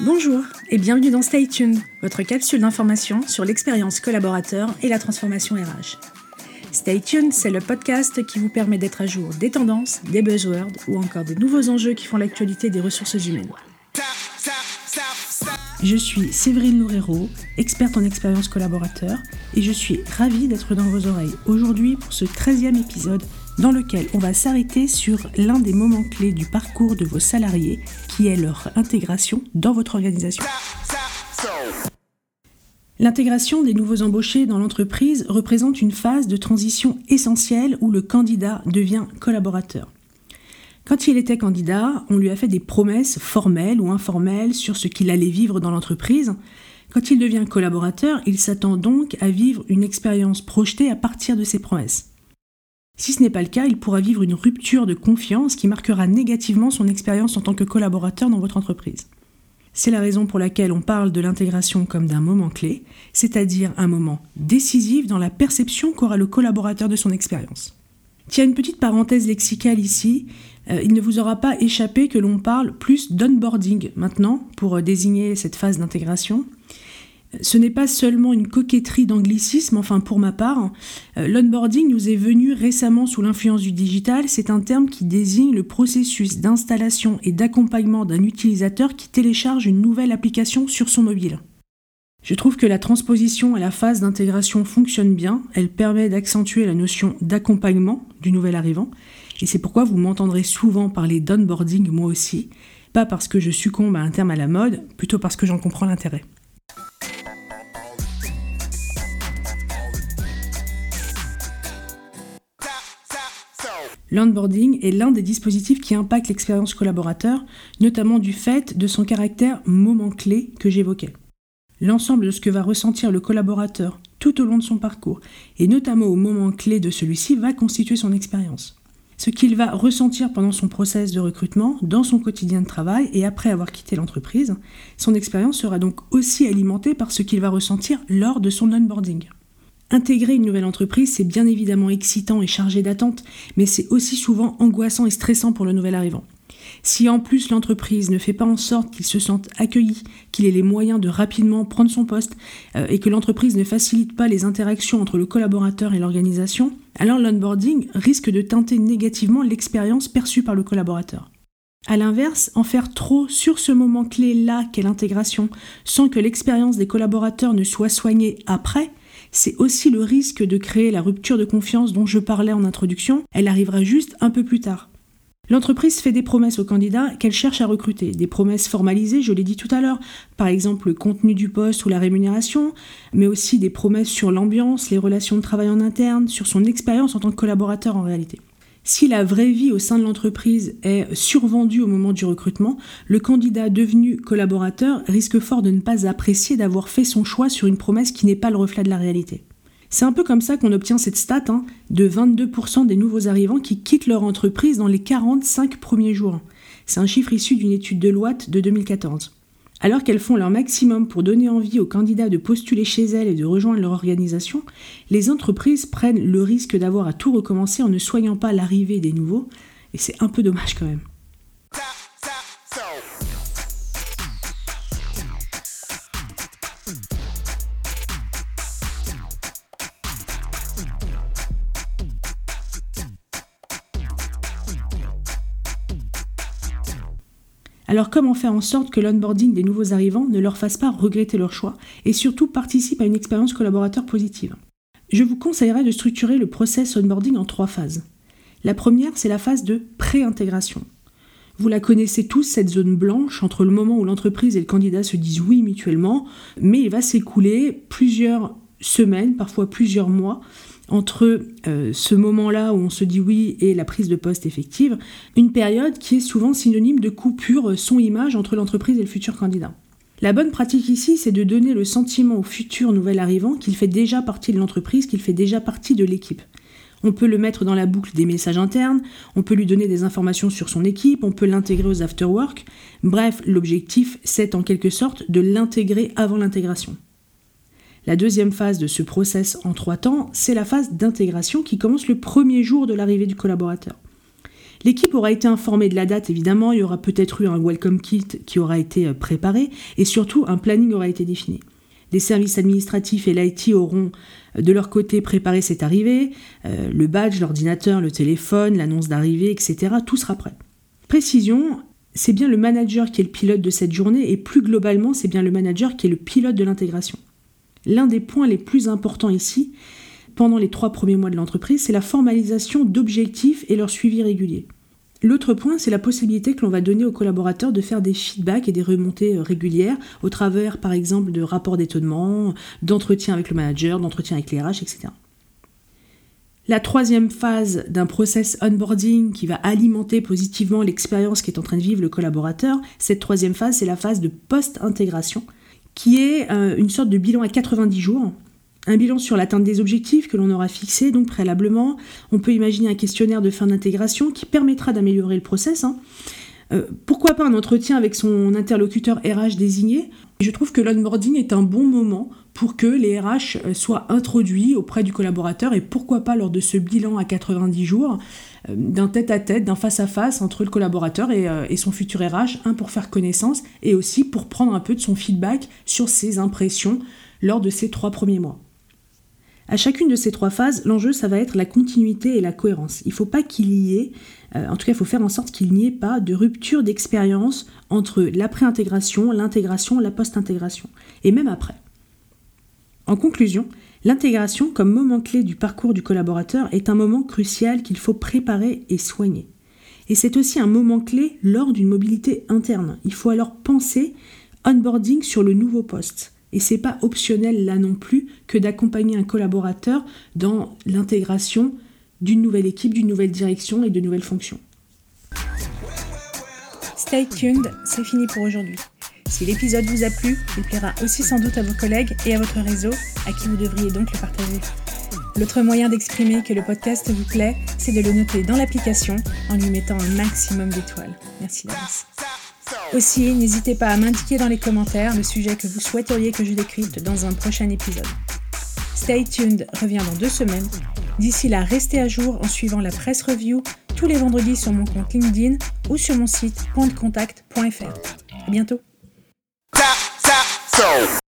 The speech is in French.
Bonjour et bienvenue dans Stay Tuned, votre capsule d'information sur l'expérience collaborateur et la transformation RH. Stay Tuned, c'est le podcast qui vous permet d'être à jour des tendances, des buzzwords ou encore des nouveaux enjeux qui font l'actualité des ressources humaines. Je suis Séverine Loureiro, experte en expérience collaborateur, et je suis ravie d'être dans vos oreilles aujourd'hui pour ce 13e épisode dans lequel on va s'arrêter sur l'un des moments clés du parcours de vos salariés, qui est leur intégration dans votre organisation. L'intégration des nouveaux embauchés dans l'entreprise représente une phase de transition essentielle où le candidat devient collaborateur. Quand il était candidat, on lui a fait des promesses formelles ou informelles sur ce qu'il allait vivre dans l'entreprise. Quand il devient collaborateur, il s'attend donc à vivre une expérience projetée à partir de ces promesses. Si ce n'est pas le cas, il pourra vivre une rupture de confiance qui marquera négativement son expérience en tant que collaborateur dans votre entreprise. C'est la raison pour laquelle on parle de l'intégration comme d'un moment clé, c'est-à-dire un moment décisif dans la perception qu'aura le collaborateur de son expérience. Tiens, une petite parenthèse lexicale ici. Euh, il ne vous aura pas échappé que l'on parle plus d'onboarding maintenant pour euh, désigner cette phase d'intégration. Ce n'est pas seulement une coquetterie d'anglicisme, enfin pour ma part. Euh, l'onboarding nous est venu récemment sous l'influence du digital. C'est un terme qui désigne le processus d'installation et d'accompagnement d'un utilisateur qui télécharge une nouvelle application sur son mobile. Je trouve que la transposition à la phase d'intégration fonctionne bien. Elle permet d'accentuer la notion d'accompagnement du nouvel arrivant. Et c'est pourquoi vous m'entendrez souvent parler d'onboarding moi aussi. Pas parce que je succombe à un terme à la mode, plutôt parce que j'en comprends l'intérêt. L'onboarding est l'un des dispositifs qui impactent l'expérience collaborateur, notamment du fait de son caractère moment clé que j'évoquais. L'ensemble de ce que va ressentir le collaborateur tout au long de son parcours, et notamment au moment clé de celui-ci, va constituer son expérience. Ce qu'il va ressentir pendant son process de recrutement, dans son quotidien de travail et après avoir quitté l'entreprise, son expérience sera donc aussi alimentée par ce qu'il va ressentir lors de son onboarding. Intégrer une nouvelle entreprise, c'est bien évidemment excitant et chargé d'attentes, mais c'est aussi souvent angoissant et stressant pour le nouvel arrivant. Si en plus l'entreprise ne fait pas en sorte qu'il se sente accueilli, qu'il ait les moyens de rapidement prendre son poste, euh, et que l'entreprise ne facilite pas les interactions entre le collaborateur et l'organisation, alors l'onboarding risque de teinter négativement l'expérience perçue par le collaborateur. A l'inverse, en faire trop sur ce moment clé-là qu'est l'intégration, sans que l'expérience des collaborateurs ne soit soignée après, c'est aussi le risque de créer la rupture de confiance dont je parlais en introduction, elle arrivera juste un peu plus tard. L'entreprise fait des promesses aux candidats qu'elle cherche à recruter, des promesses formalisées, je l'ai dit tout à l'heure, par exemple le contenu du poste ou la rémunération, mais aussi des promesses sur l'ambiance, les relations de travail en interne, sur son expérience en tant que collaborateur en réalité. Si la vraie vie au sein de l'entreprise est survendue au moment du recrutement, le candidat devenu collaborateur risque fort de ne pas apprécier d'avoir fait son choix sur une promesse qui n'est pas le reflet de la réalité. C'est un peu comme ça qu'on obtient cette stat hein, de 22% des nouveaux arrivants qui quittent leur entreprise dans les 45 premiers jours. C'est un chiffre issu d'une étude de Deloitte de 2014. Alors qu'elles font leur maximum pour donner envie aux candidats de postuler chez elles et de rejoindre leur organisation, les entreprises prennent le risque d'avoir à tout recommencer en ne soignant pas l'arrivée des nouveaux, et c'est un peu dommage quand même. Alors comment faire en sorte que l'onboarding des nouveaux arrivants ne leur fasse pas regretter leur choix et surtout participe à une expérience collaborateur positive? Je vous conseillerais de structurer le process onboarding en trois phases. La première, c'est la phase de pré-intégration. Vous la connaissez tous, cette zone blanche entre le moment où l'entreprise et le candidat se disent oui mutuellement, mais il va s'écouler plusieurs semaines, parfois plusieurs mois, entre euh, ce moment-là où on se dit oui et la prise de poste effective, une période qui est souvent synonyme de coupure son-image entre l'entreprise et le futur candidat. La bonne pratique ici, c'est de donner le sentiment au futur nouvel arrivant qu'il fait déjà partie de l'entreprise, qu'il fait déjà partie de l'équipe. On peut le mettre dans la boucle des messages internes, on peut lui donner des informations sur son équipe, on peut l'intégrer aux afterwork. Bref, l'objectif, c'est en quelque sorte de l'intégrer avant l'intégration. La deuxième phase de ce process en trois temps, c'est la phase d'intégration qui commence le premier jour de l'arrivée du collaborateur. L'équipe aura été informée de la date, évidemment, il y aura peut-être eu un welcome kit qui aura été euh, préparé, et surtout un planning aura été défini. Les services administratifs et l'IT auront euh, de leur côté préparé cette arrivée, euh, le badge, l'ordinateur, le téléphone, l'annonce d'arrivée, etc. Tout sera prêt. Précision, c'est bien le manager qui est le pilote de cette journée et plus globalement, c'est bien le manager qui est le pilote de l'intégration. L'un des points les plus importants ici, pendant les trois premiers mois de l'entreprise, c'est la formalisation d'objectifs et leur suivi régulier. L'autre point, c'est la possibilité que l'on va donner aux collaborateurs de faire des feedbacks et des remontées euh, régulières au travers, par exemple, de rapports d'étonnement, d'entretiens avec le manager, d'entretiens avec les RH, etc. La troisième phase d'un process onboarding qui va alimenter positivement l'expérience qu'est en train de vivre le collaborateur, cette troisième phase, c'est la phase de post-intégration, qui est euh, une sorte de bilan à 90 jours un bilan sur l'atteinte des objectifs que l'on aura fixés, donc préalablement. On peut imaginer un questionnaire de fin d'intégration qui permettra d'améliorer le process. Hein. Euh, pourquoi pas un entretien avec son interlocuteur RH désigné? Je trouve que l'onboarding est un bon moment pour que les RH euh, soient introduits auprès du collaborateur et pourquoi pas lors de ce bilan à 90 jours d'un tête-à-tête, d'un face-à-face entre le collaborateur et, et, son futur RH, un pour faire connaissance et aussi pour prendre un peu de son feedback sur ses impressions lors de ces trois premiers mois. À chacune de ces trois phases, l'enjeu, ça va être la continuité et la cohérence. Il ne faut pas qu'il y ait, euh, en tout cas, il faut faire en sorte qu'il n'y ait pas de rupture d'expérience entre l'après-intégration, l'intégration, la post-intégration, et même après. En conclusion, l'intégration comme moment clé du parcours du collaborateur est un moment crucial qu'il faut préparer et soigner. Et c'est aussi un moment clé lors d'une mobilité interne. Il faut alors penser onboarding sur le nouveau poste et c'est pas optionnel là non plus que d'accompagner un collaborateur dans l'intégration d'une nouvelle équipe, d'une nouvelle direction et de nouvelles fonctions. Stay tuned, c'est fini pour aujourd'hui. Si l'épisode vous a plu, il plaira aussi sans doute à vos collègues et à votre réseau, à qui vous devriez donc le partager. L'autre moyen d'exprimer que le podcast vous plaît, c'est de le noter dans l'application en lui mettant un maximum d'étoiles. Merci d'avance. Aussi, n'hésitez pas à m'indiquer dans les commentaires le sujet que vous souhaiteriez que je décrypte dans un prochain épisode. Stay tuned revient dans deux semaines. D'ici là, restez à jour en suivant la presse review tous les vendredis sur mon compte LinkedIn ou sur mon site pointdecontact.fr. À bientôt. So.